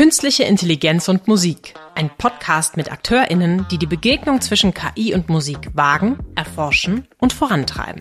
Künstliche Intelligenz und Musik. Ein Podcast mit AkteurInnen, die die Begegnung zwischen KI und Musik wagen, erforschen und vorantreiben.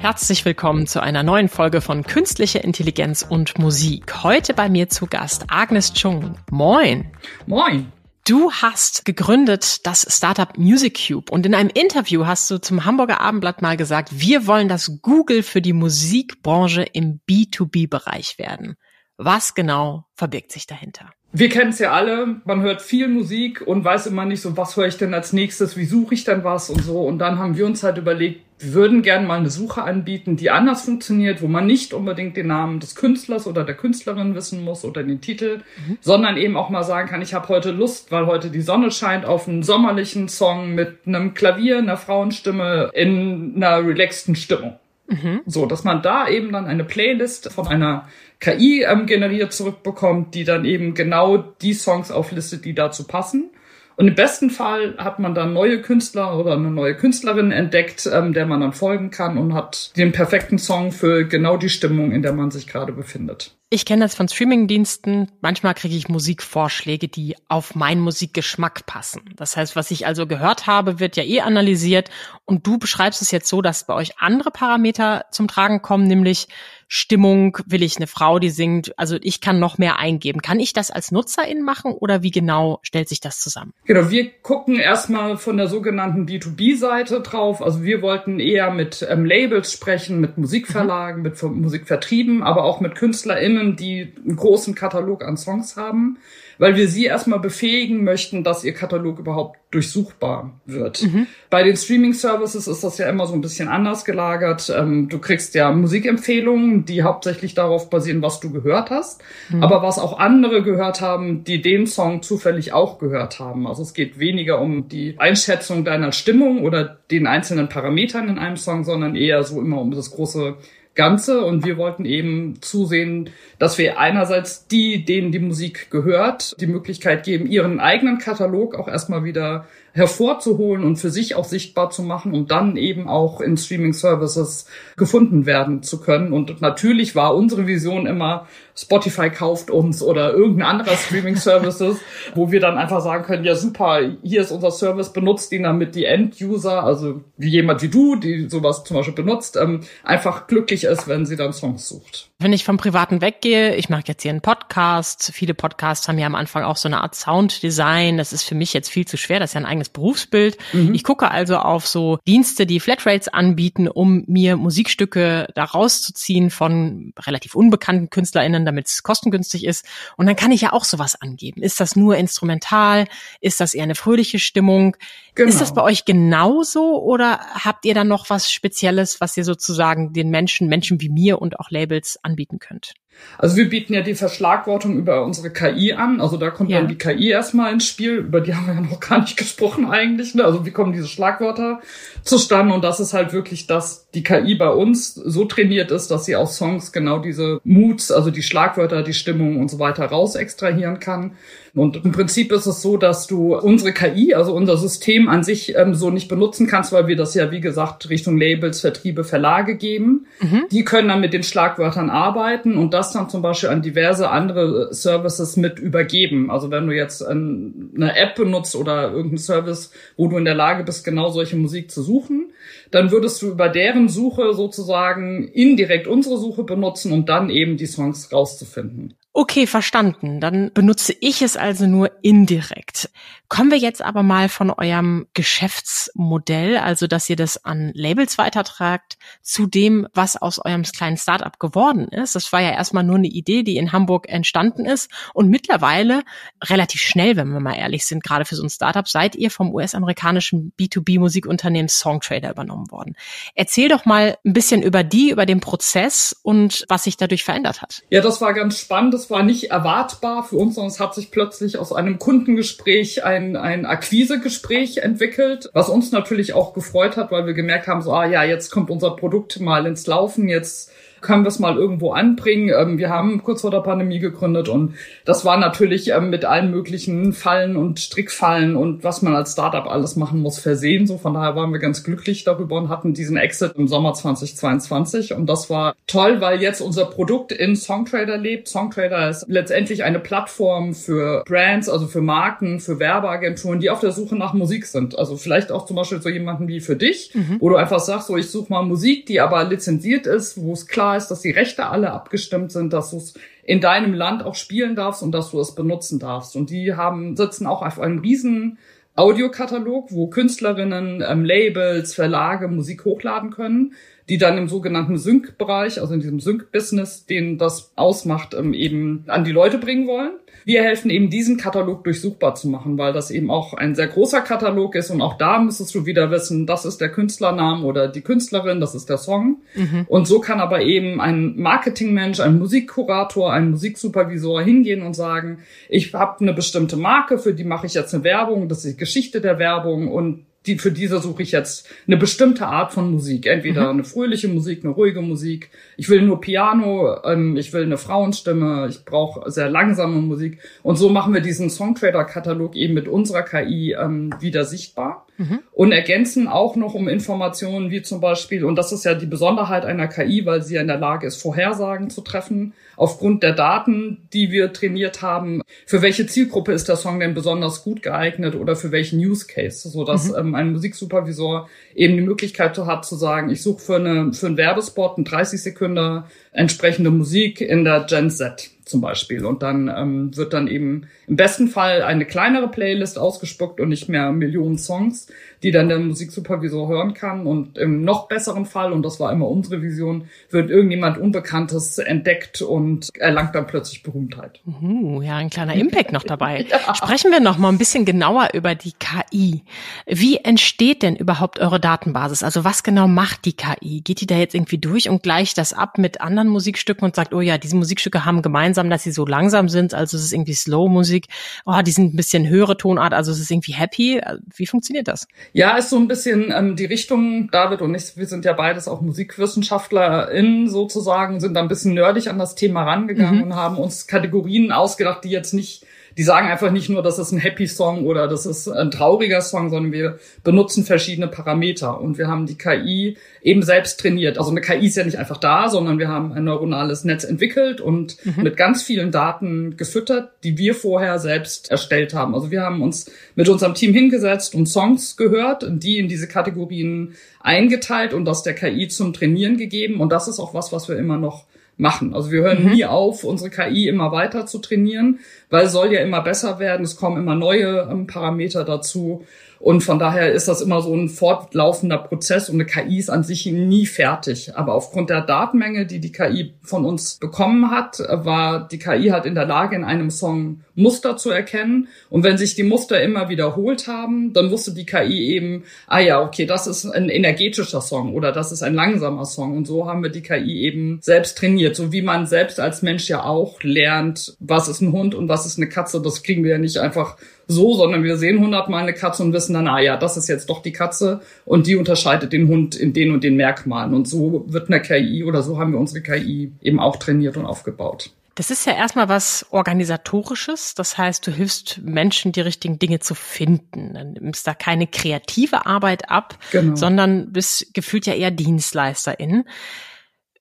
Herzlich willkommen zu einer neuen Folge von Künstliche Intelligenz und Musik. Heute bei mir zu Gast Agnes Chung. Moin. Moin. Du hast gegründet das Startup Music Cube und in einem Interview hast du zum Hamburger Abendblatt mal gesagt, wir wollen das Google für die Musikbranche im B2B-Bereich werden. Was genau verbirgt sich dahinter? Wir kennen es ja alle, man hört viel Musik und weiß immer nicht so, was höre ich denn als nächstes, wie suche ich denn was und so. Und dann haben wir uns halt überlegt, wir würden gerne mal eine Suche anbieten, die anders funktioniert, wo man nicht unbedingt den Namen des Künstlers oder der Künstlerin wissen muss oder den Titel, mhm. sondern eben auch mal sagen kann, ich habe heute Lust, weil heute die Sonne scheint, auf einen sommerlichen Song mit einem Klavier, einer Frauenstimme in einer relaxten Stimmung. Mhm. So, dass man da eben dann eine Playlist von einer KI ähm, generiert zurückbekommt, die dann eben genau die Songs auflistet, die dazu passen. Und im besten Fall hat man dann neue Künstler oder eine neue Künstlerin entdeckt, ähm, der man dann folgen kann und hat den perfekten Song für genau die Stimmung, in der man sich gerade befindet. Ich kenne das von Streamingdiensten. Manchmal kriege ich Musikvorschläge, die auf meinen Musikgeschmack passen. Das heißt, was ich also gehört habe, wird ja eh analysiert. Und du beschreibst es jetzt so, dass bei euch andere Parameter zum Tragen kommen, nämlich Stimmung, will ich eine Frau, die singt, also ich kann noch mehr eingeben. Kann ich das als Nutzerin machen oder wie genau stellt sich das zusammen? Genau, wir gucken erstmal von der sogenannten B2B-Seite drauf. Also wir wollten eher mit ähm, Labels sprechen, mit Musikverlagen, mhm. mit Musikvertrieben, aber auch mit KünstlerInnen, die einen großen Katalog an Songs haben weil wir sie erstmal befähigen möchten, dass ihr Katalog überhaupt durchsuchbar wird. Mhm. Bei den Streaming-Services ist das ja immer so ein bisschen anders gelagert. Ähm, du kriegst ja Musikempfehlungen, die hauptsächlich darauf basieren, was du gehört hast, mhm. aber was auch andere gehört haben, die den Song zufällig auch gehört haben. Also es geht weniger um die Einschätzung deiner Stimmung oder den einzelnen Parametern in einem Song, sondern eher so immer um das große Ganze und wir wollten eben zusehen, dass wir einerseits die, denen die Musik gehört, die Möglichkeit geben, ihren eigenen Katalog auch erstmal wieder hervorzuholen und für sich auch sichtbar zu machen, um dann eben auch in Streaming-Services gefunden werden zu können. Und natürlich war unsere Vision immer, Spotify kauft uns oder irgendein anderer Streaming-Services, wo wir dann einfach sagen können, ja super, hier ist unser Service, benutzt ihn damit die End-User, also wie jemand wie du, die sowas zum Beispiel benutzt, ähm, einfach glücklich ist, wenn sie dann Songs sucht. Wenn ich vom Privaten weggehe, ich mache jetzt hier einen Podcast. Viele Podcasts haben ja am Anfang auch so eine Art Sounddesign. Das ist für mich jetzt viel zu schwer. Das ist ja ein eigenes Berufsbild. Mhm. Ich gucke also auf so Dienste, die Flatrates anbieten, um mir Musikstücke da rauszuziehen von relativ unbekannten KünstlerInnen, damit es kostengünstig ist. Und dann kann ich ja auch sowas angeben. Ist das nur instrumental? Ist das eher eine fröhliche Stimmung? Genau. Ist das bei euch genauso oder habt ihr dann noch was Spezielles, was ihr sozusagen den Menschen, Menschen wie mir und auch Labels anbieten könnt? Also wir bieten ja die Verschlagwortung über unsere KI an. Also da kommt ja. dann die KI erstmal ins Spiel. Über die haben wir ja noch gar nicht gesprochen eigentlich. Ne? Also wie kommen diese Schlagwörter zustande? Und das ist halt wirklich, dass die KI bei uns so trainiert ist, dass sie aus Songs genau diese Moods, also die Schlagwörter, die Stimmung und so weiter raus extrahieren kann. Und im Prinzip ist es so, dass du unsere KI, also unser System an sich ähm, so nicht benutzen kannst, weil wir das ja, wie gesagt, Richtung Labels, Vertriebe, Verlage geben. Mhm. Die können dann mit den Schlagwörtern arbeiten und das dann zum Beispiel an diverse andere Services mit übergeben. Also wenn du jetzt eine App benutzt oder irgendeinen Service, wo du in der Lage bist, genau solche Musik zu suchen, dann würdest du über deren Suche sozusagen indirekt unsere Suche benutzen, um dann eben die Songs rauszufinden. Okay, verstanden. Dann benutze ich es also nur indirekt. Kommen wir jetzt aber mal von eurem Geschäftsmodell, also dass ihr das an Labels weitertragt, zu dem, was aus eurem kleinen Startup geworden ist. Das war ja erstmal nur eine Idee, die in Hamburg entstanden ist. Und mittlerweile, relativ schnell, wenn wir mal ehrlich sind, gerade für so ein Startup, seid ihr vom US-amerikanischen B2B-Musikunternehmen Songtrader übernommen worden. Erzähl doch mal ein bisschen über die, über den Prozess und was sich dadurch verändert hat. Ja, das war ganz spannend war nicht erwartbar für uns, sondern es hat sich plötzlich aus einem Kundengespräch ein, ein Akquisegespräch entwickelt, was uns natürlich auch gefreut hat, weil wir gemerkt haben, so, ah ja, jetzt kommt unser Produkt mal ins Laufen, jetzt können wir es mal irgendwo anbringen. Ähm, wir haben kurz vor der Pandemie gegründet und das war natürlich ähm, mit allen möglichen Fallen und Strickfallen und was man als Startup alles machen muss versehen. So von daher waren wir ganz glücklich darüber und hatten diesen Exit im Sommer 2022 und das war toll, weil jetzt unser Produkt in Songtrader lebt. Songtrader ist letztendlich eine Plattform für Brands, also für Marken, für Werbeagenturen, die auf der Suche nach Musik sind. Also vielleicht auch zum Beispiel so jemanden wie für dich, mhm. wo du einfach sagst, so ich suche mal Musik, die aber lizenziert ist, wo es klar ist, dass die Rechte alle abgestimmt sind, dass du es in deinem Land auch spielen darfst und dass du es benutzen darfst. Und die haben, sitzen auch auf einem riesen Audiokatalog, wo Künstlerinnen, ähm, Labels, Verlage Musik hochladen können, die dann im sogenannten Sync-Bereich, also in diesem Sync-Business, den das ausmacht, ähm, eben an die Leute bringen wollen. Wir helfen eben diesen Katalog durchsuchbar zu machen, weil das eben auch ein sehr großer Katalog ist und auch da müsstest du wieder wissen, das ist der Künstlername oder die Künstlerin, das ist der Song. Mhm. Und so kann aber eben ein Marketingmensch, ein Musikkurator, ein Musiksupervisor hingehen und sagen, ich habe eine bestimmte Marke, für die mache ich jetzt eine Werbung, das ist Geschichte der Werbung und die, für diese suche ich jetzt eine bestimmte Art von Musik. Entweder mhm. eine fröhliche Musik, eine ruhige Musik. Ich will nur Piano, ähm, ich will eine Frauenstimme, ich brauche sehr langsame Musik. Und so machen wir diesen Songtrader-Katalog eben mit unserer KI ähm, wieder sichtbar mhm. und ergänzen auch noch um Informationen wie zum Beispiel, und das ist ja die Besonderheit einer KI, weil sie ja in der Lage ist, Vorhersagen zu treffen, aufgrund der Daten, die wir trainiert haben, für welche Zielgruppe ist der Song denn besonders gut geeignet oder für welchen Use Case, so dass mhm. ähm, ein Musiksupervisor eben die Möglichkeit hat zu sagen, ich suche für, eine, für einen Werbespot einen 30 Sekunden entsprechende Musik in der Gen Z zum Beispiel. Und dann ähm, wird dann eben im besten Fall eine kleinere Playlist ausgespuckt und nicht mehr Millionen Songs, die dann der Musiksupervisor hören kann. Und im noch besseren Fall, und das war immer unsere Vision, wird irgendjemand Unbekanntes entdeckt und erlangt dann plötzlich Berühmtheit. Uh, ja, ein kleiner Impact noch dabei. ja. Sprechen wir noch mal ein bisschen genauer über die KI. Wie entsteht denn überhaupt eure Datenbasis? Also was genau macht die KI? Geht die da jetzt irgendwie durch und gleicht das ab mit anderen Musikstücken und sagt, oh ja, diese Musikstücke haben gemeinsam, dass sie so langsam sind, also es ist irgendwie Slow-Musik. Oh, die sind ein bisschen höhere Tonart, also es ist irgendwie happy. Wie funktioniert das? Ja, ist so ein bisschen ähm, die Richtung, David und ich, wir sind ja beides auch MusikwissenschaftlerInnen sozusagen, sind da ein bisschen nerdig an das Thema rangegangen mhm. und haben uns Kategorien ausgedacht, die jetzt nicht die sagen einfach nicht nur, das ist ein Happy Song oder das ist ein trauriger Song, sondern wir benutzen verschiedene Parameter und wir haben die KI eben selbst trainiert. Also eine KI ist ja nicht einfach da, sondern wir haben ein neuronales Netz entwickelt und mhm. mit ganz vielen Daten gefüttert, die wir vorher selbst erstellt haben. Also wir haben uns mit unserem Team hingesetzt und Songs gehört, die in diese Kategorien eingeteilt und das der KI zum Trainieren gegeben. Und das ist auch was, was wir immer noch machen. Also wir hören mhm. nie auf, unsere KI immer weiter zu trainieren, weil es soll ja immer besser werden. Es kommen immer neue ähm, Parameter dazu. Und von daher ist das immer so ein fortlaufender Prozess und eine KI ist an sich nie fertig. Aber aufgrund der Datenmenge, die die KI von uns bekommen hat, war die KI halt in der Lage, in einem Song Muster zu erkennen. Und wenn sich die Muster immer wiederholt haben, dann wusste die KI eben, ah ja, okay, das ist ein energetischer Song oder das ist ein langsamer Song. Und so haben wir die KI eben selbst trainiert. So wie man selbst als Mensch ja auch lernt, was ist ein Hund und was ist eine Katze. Das kriegen wir ja nicht einfach so, sondern wir sehen hundertmal eine Katze und wissen dann, ah ja, das ist jetzt doch die Katze und die unterscheidet den Hund in den und den Merkmalen. Und so wird eine KI oder so haben wir unsere KI eben auch trainiert und aufgebaut. Das ist ja erstmal was Organisatorisches. Das heißt, du hilfst Menschen, die richtigen Dinge zu finden. Dann nimmst da keine kreative Arbeit ab, genau. sondern bist gefühlt ja eher Dienstleisterin.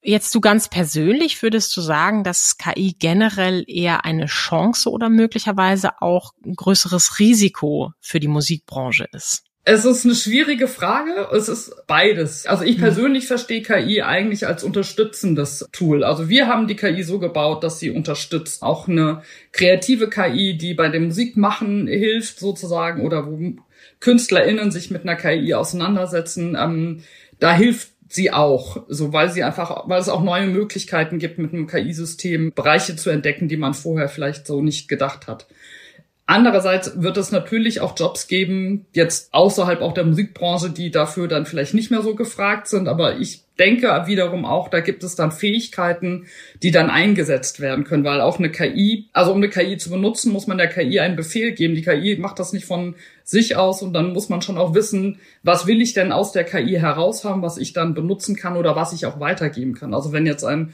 Jetzt du ganz persönlich würdest du sagen, dass KI generell eher eine Chance oder möglicherweise auch ein größeres Risiko für die Musikbranche ist? Es ist eine schwierige Frage. Es ist beides. Also ich hm. persönlich verstehe KI eigentlich als unterstützendes Tool. Also wir haben die KI so gebaut, dass sie unterstützt. Auch eine kreative KI, die bei dem Musikmachen hilft sozusagen oder wo KünstlerInnen sich mit einer KI auseinandersetzen. Ähm, da hilft sie auch, so weil sie einfach, weil es auch neue Möglichkeiten gibt, mit einem KI-System Bereiche zu entdecken, die man vorher vielleicht so nicht gedacht hat. Andererseits wird es natürlich auch Jobs geben, jetzt außerhalb auch der Musikbranche, die dafür dann vielleicht nicht mehr so gefragt sind. Aber ich denke wiederum auch, da gibt es dann Fähigkeiten, die dann eingesetzt werden können, weil auch eine KI, also um eine KI zu benutzen, muss man der KI einen Befehl geben. Die KI macht das nicht von sich aus und dann muss man schon auch wissen, was will ich denn aus der KI heraus haben, was ich dann benutzen kann oder was ich auch weitergeben kann. Also wenn jetzt ein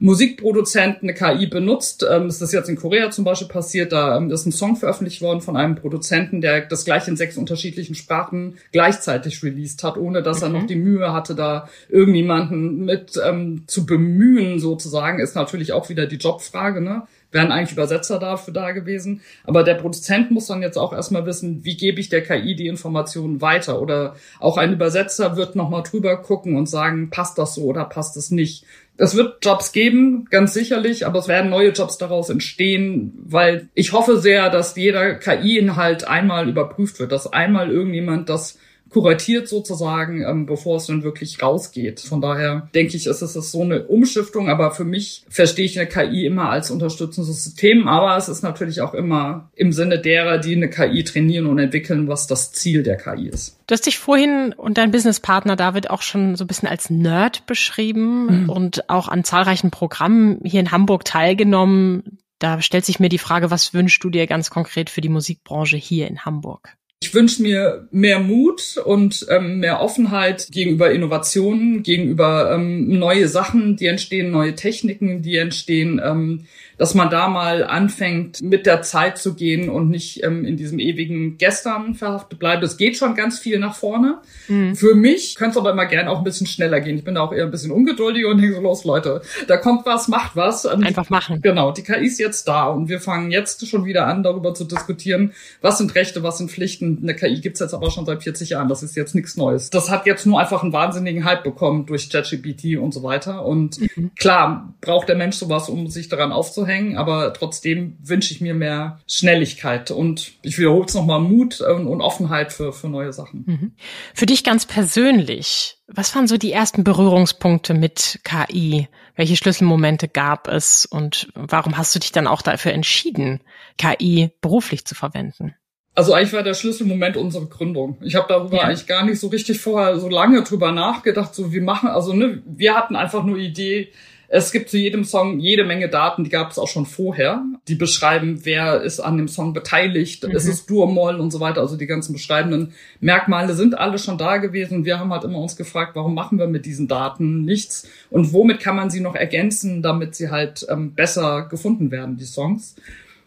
Musikproduzent eine KI benutzt. Ähm, ist das jetzt in Korea zum Beispiel passiert, da ähm, ist ein Song veröffentlicht worden von einem Produzenten, der das gleich in sechs unterschiedlichen Sprachen gleichzeitig released hat, ohne dass mhm. er noch die Mühe hatte, da irgendjemanden mit ähm, zu bemühen sozusagen, ist natürlich auch wieder die Jobfrage, ne? Wären eigentlich Übersetzer dafür da gewesen. Aber der Produzent muss dann jetzt auch erstmal wissen, wie gebe ich der KI die Informationen weiter? Oder auch ein Übersetzer wird nochmal drüber gucken und sagen, passt das so oder passt es nicht? Es wird Jobs geben, ganz sicherlich, aber es werden neue Jobs daraus entstehen, weil ich hoffe sehr, dass jeder KI-Inhalt einmal überprüft wird, dass einmal irgendjemand das kuratiert sozusagen, ähm, bevor es dann wirklich rausgeht. Von daher denke ich, ist es ist so eine Umschiftung, aber für mich verstehe ich eine KI immer als unterstützendes System, aber es ist natürlich auch immer im Sinne derer, die eine KI trainieren und entwickeln, was das Ziel der KI ist. Du hast dich vorhin und dein Businesspartner David auch schon so ein bisschen als Nerd beschrieben mhm. und auch an zahlreichen Programmen hier in Hamburg teilgenommen. Da stellt sich mir die Frage, was wünschst du dir ganz konkret für die Musikbranche hier in Hamburg? Ich wünsche mir mehr Mut und ähm, mehr Offenheit gegenüber Innovationen, gegenüber ähm, neue Sachen, die entstehen, neue Techniken, die entstehen. Ähm, dass man da mal anfängt, mit der Zeit zu gehen und nicht ähm, in diesem ewigen Gestern verhaftet bleibt. Es geht schon ganz viel nach vorne. Mhm. Für mich könnte es aber immer gern auch ein bisschen schneller gehen. Ich bin da auch eher ein bisschen ungeduldig und denke so, los Leute, da kommt was, macht was. Und Einfach machen. Genau, die KI ist jetzt da und wir fangen jetzt schon wieder an, darüber zu diskutieren, was sind Rechte, was sind Pflichten. Eine KI gibt's jetzt aber schon seit 40 Jahren, das ist jetzt nichts Neues. Das hat jetzt nur einfach einen wahnsinnigen Hype bekommen durch ChatGPT und so weiter. Und mhm. klar, braucht der Mensch sowas, um sich daran aufzuhängen hängen, aber trotzdem wünsche ich mir mehr Schnelligkeit und ich wiederhole es nochmal Mut und Offenheit für, für neue Sachen. Mhm. Für dich ganz persönlich, was waren so die ersten Berührungspunkte mit KI? Welche Schlüsselmomente gab es und warum hast du dich dann auch dafür entschieden, KI beruflich zu verwenden? Also eigentlich war der Schlüsselmoment unsere Gründung. Ich habe darüber ja. eigentlich gar nicht so richtig vorher so lange drüber nachgedacht, so wie machen, also ne, wir hatten einfach nur Idee, es gibt zu jedem Song jede Menge Daten, die gab es auch schon vorher. Die beschreiben, wer ist an dem Song beteiligt, mhm. es ist Dur-Moll und so weiter. Also die ganzen beschreibenden Merkmale sind alle schon da gewesen. Wir haben halt immer uns gefragt, warum machen wir mit diesen Daten nichts und womit kann man sie noch ergänzen, damit sie halt ähm, besser gefunden werden, die Songs.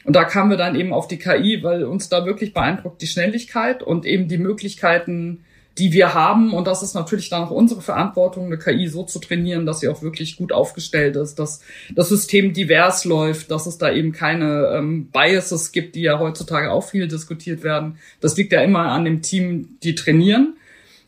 Und da kamen wir dann eben auf die KI, weil uns da wirklich beeindruckt die Schnelligkeit und eben die Möglichkeiten, die wir haben. Und das ist natürlich dann auch unsere Verantwortung, eine KI so zu trainieren, dass sie auch wirklich gut aufgestellt ist, dass das System divers läuft, dass es da eben keine ähm, Biases gibt, die ja heutzutage auch viel diskutiert werden. Das liegt ja immer an dem Team, die trainieren.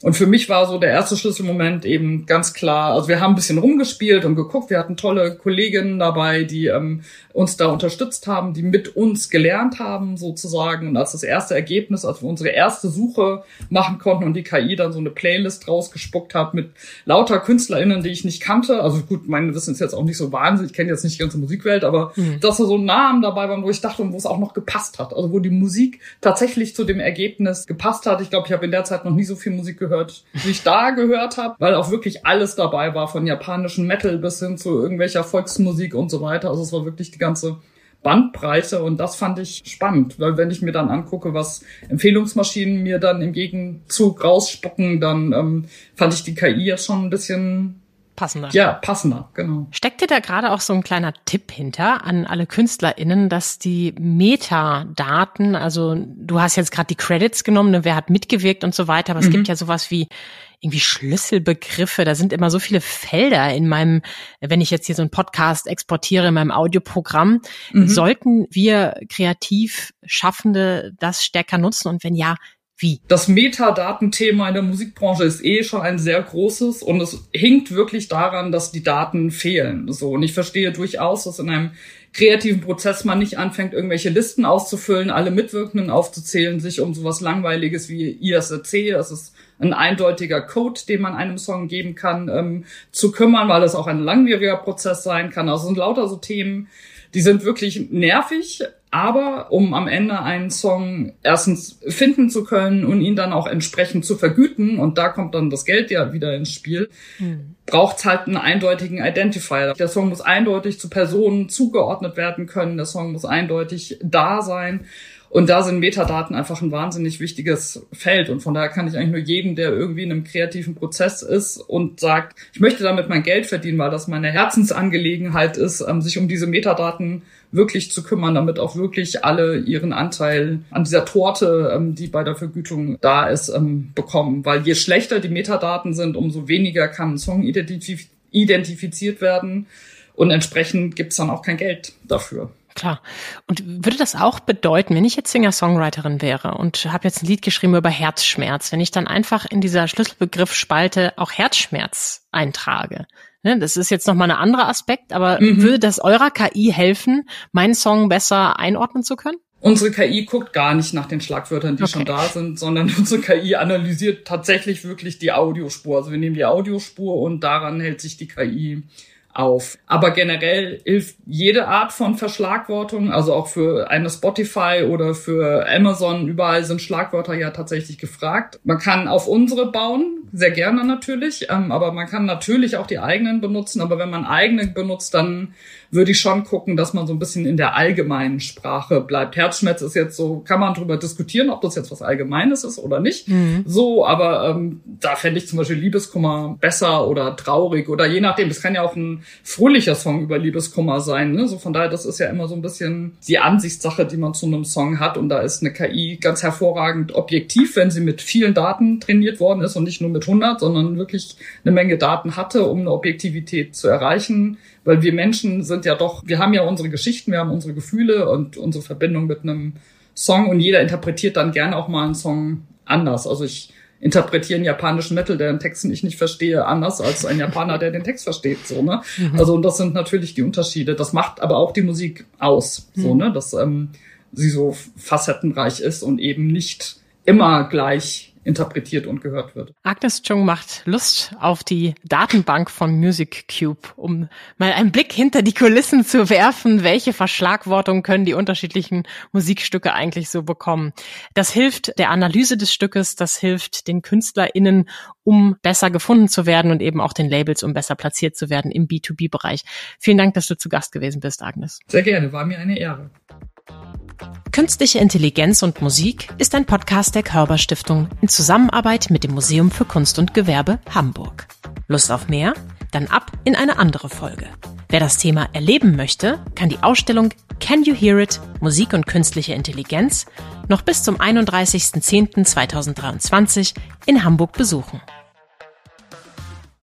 Und für mich war so der erste Schlüsselmoment eben ganz klar, also wir haben ein bisschen rumgespielt und geguckt, wir hatten tolle Kolleginnen dabei, die ähm, uns da unterstützt haben, die mit uns gelernt haben sozusagen. Und als das erste Ergebnis, als wir unsere erste Suche machen konnten und die KI dann so eine Playlist rausgespuckt hat mit lauter KünstlerInnen, die ich nicht kannte, also gut, mein Wissen ist jetzt auch nicht so wahnsinnig, ich kenne jetzt nicht die ganze Musikwelt, aber mhm. dass da so Namen dabei waren, wo ich dachte und wo es auch noch gepasst hat, also wo die Musik tatsächlich zu dem Ergebnis gepasst hat. Ich glaube, ich habe in der Zeit noch nie so viel Musik gehört gehört, wie ich da gehört habe, weil auch wirklich alles dabei war, von japanischen Metal bis hin zu irgendwelcher Volksmusik und so weiter. Also es war wirklich die ganze Bandbreite und das fand ich spannend, weil wenn ich mir dann angucke, was Empfehlungsmaschinen mir dann im Gegenzug rausspucken, dann ähm, fand ich die KI jetzt schon ein bisschen passender. Ja, passender, genau. Steckt dir da gerade auch so ein kleiner Tipp hinter an alle KünstlerInnen, dass die Metadaten, also du hast jetzt gerade die Credits genommen, ne, wer hat mitgewirkt und so weiter, aber mhm. es gibt ja sowas wie irgendwie Schlüsselbegriffe, da sind immer so viele Felder in meinem, wenn ich jetzt hier so einen Podcast exportiere in meinem Audioprogramm, mhm. sollten wir kreativ Schaffende das stärker nutzen und wenn ja, wie? Das Metadatenthema in der Musikbranche ist eh schon ein sehr großes und es hinkt wirklich daran, dass die Daten fehlen. So. Und ich verstehe durchaus, dass in einem kreativen Prozess man nicht anfängt, irgendwelche Listen auszufüllen, alle Mitwirkenden aufzuzählen, sich um sowas Langweiliges wie ISRC, das ist ein eindeutiger Code, den man einem Song geben kann, ähm, zu kümmern, weil es auch ein langwieriger Prozess sein kann. Also sind lauter so Themen, die sind wirklich nervig, aber um am Ende einen Song erstens finden zu können und ihn dann auch entsprechend zu vergüten, und da kommt dann das Geld ja wieder ins Spiel, mhm. braucht es halt einen eindeutigen Identifier. Der Song muss eindeutig zu Personen zugeordnet werden können, der Song muss eindeutig da sein. Und da sind Metadaten einfach ein wahnsinnig wichtiges Feld. Und von daher kann ich eigentlich nur jeden, der irgendwie in einem kreativen Prozess ist und sagt, ich möchte damit mein Geld verdienen, weil das meine Herzensangelegenheit ist, ähm, sich um diese Metadaten wirklich zu kümmern, damit auch wirklich alle ihren Anteil an dieser Torte, ähm, die bei der Vergütung da ist, ähm, bekommen. Weil je schlechter die Metadaten sind, umso weniger kann ein Song identif identifiziert werden. Und entsprechend gibt's dann auch kein Geld dafür. Klar. Und würde das auch bedeuten, wenn ich jetzt Singer-Songwriterin wäre und habe jetzt ein Lied geschrieben über Herzschmerz, wenn ich dann einfach in dieser Schlüsselbegriff-Spalte auch Herzschmerz eintrage? Ne, das ist jetzt nochmal ein anderer Aspekt, aber mhm. würde das eurer KI helfen, meinen Song besser einordnen zu können? Unsere KI guckt gar nicht nach den Schlagwörtern, die okay. schon da sind, sondern unsere KI analysiert tatsächlich wirklich die Audiospur. Also wir nehmen die Audiospur und daran hält sich die KI auf. Aber generell hilft jede Art von Verschlagwortung, also auch für eine Spotify oder für Amazon, überall sind Schlagwörter ja tatsächlich gefragt. Man kann auf unsere bauen, sehr gerne natürlich, ähm, aber man kann natürlich auch die eigenen benutzen. Aber wenn man eigene benutzt, dann würde ich schon gucken, dass man so ein bisschen in der allgemeinen Sprache bleibt. Herzschmerz ist jetzt so, kann man drüber diskutieren, ob das jetzt was Allgemeines ist oder nicht. Mhm. So, aber ähm, da fände ich zum Beispiel Liebeskummer besser oder traurig oder je nachdem. Das kann ja auch ein fröhlicher Song über Liebeskummer sein. Ne? So von daher, das ist ja immer so ein bisschen die Ansichtssache, die man zu einem Song hat. Und da ist eine KI ganz hervorragend objektiv, wenn sie mit vielen Daten trainiert worden ist und nicht nur mit 100, sondern wirklich eine Menge Daten hatte, um eine Objektivität zu erreichen weil wir Menschen sind ja doch, wir haben ja unsere Geschichten, wir haben unsere Gefühle und unsere Verbindung mit einem Song und jeder interpretiert dann gerne auch mal einen Song anders. Also ich interpretiere einen japanischen Metal, der den Texten ich nicht verstehe, anders als ein Japaner, der den Text versteht, so, ne? Mhm. Also, und das sind natürlich die Unterschiede. Das macht aber auch die Musik aus, so, mhm. ne? Dass ähm, sie so facettenreich ist und eben nicht immer gleich interpretiert und gehört wird. Agnes Chung macht Lust auf die Datenbank von Music Cube, um mal einen Blick hinter die Kulissen zu werfen, welche Verschlagwortung können die unterschiedlichen Musikstücke eigentlich so bekommen. Das hilft der Analyse des Stückes, das hilft den KünstlerInnen, um besser gefunden zu werden und eben auch den Labels, um besser platziert zu werden im B2B-Bereich. Vielen Dank, dass du zu Gast gewesen bist, Agnes. Sehr gerne, war mir eine Ehre. Künstliche Intelligenz und Musik ist ein Podcast der Körber Stiftung in Zusammenarbeit mit dem Museum für Kunst und Gewerbe Hamburg. Lust auf mehr? Dann ab in eine andere Folge. Wer das Thema erleben möchte, kann die Ausstellung Can You Hear It? Musik und künstliche Intelligenz noch bis zum 31.10.2023 in Hamburg besuchen.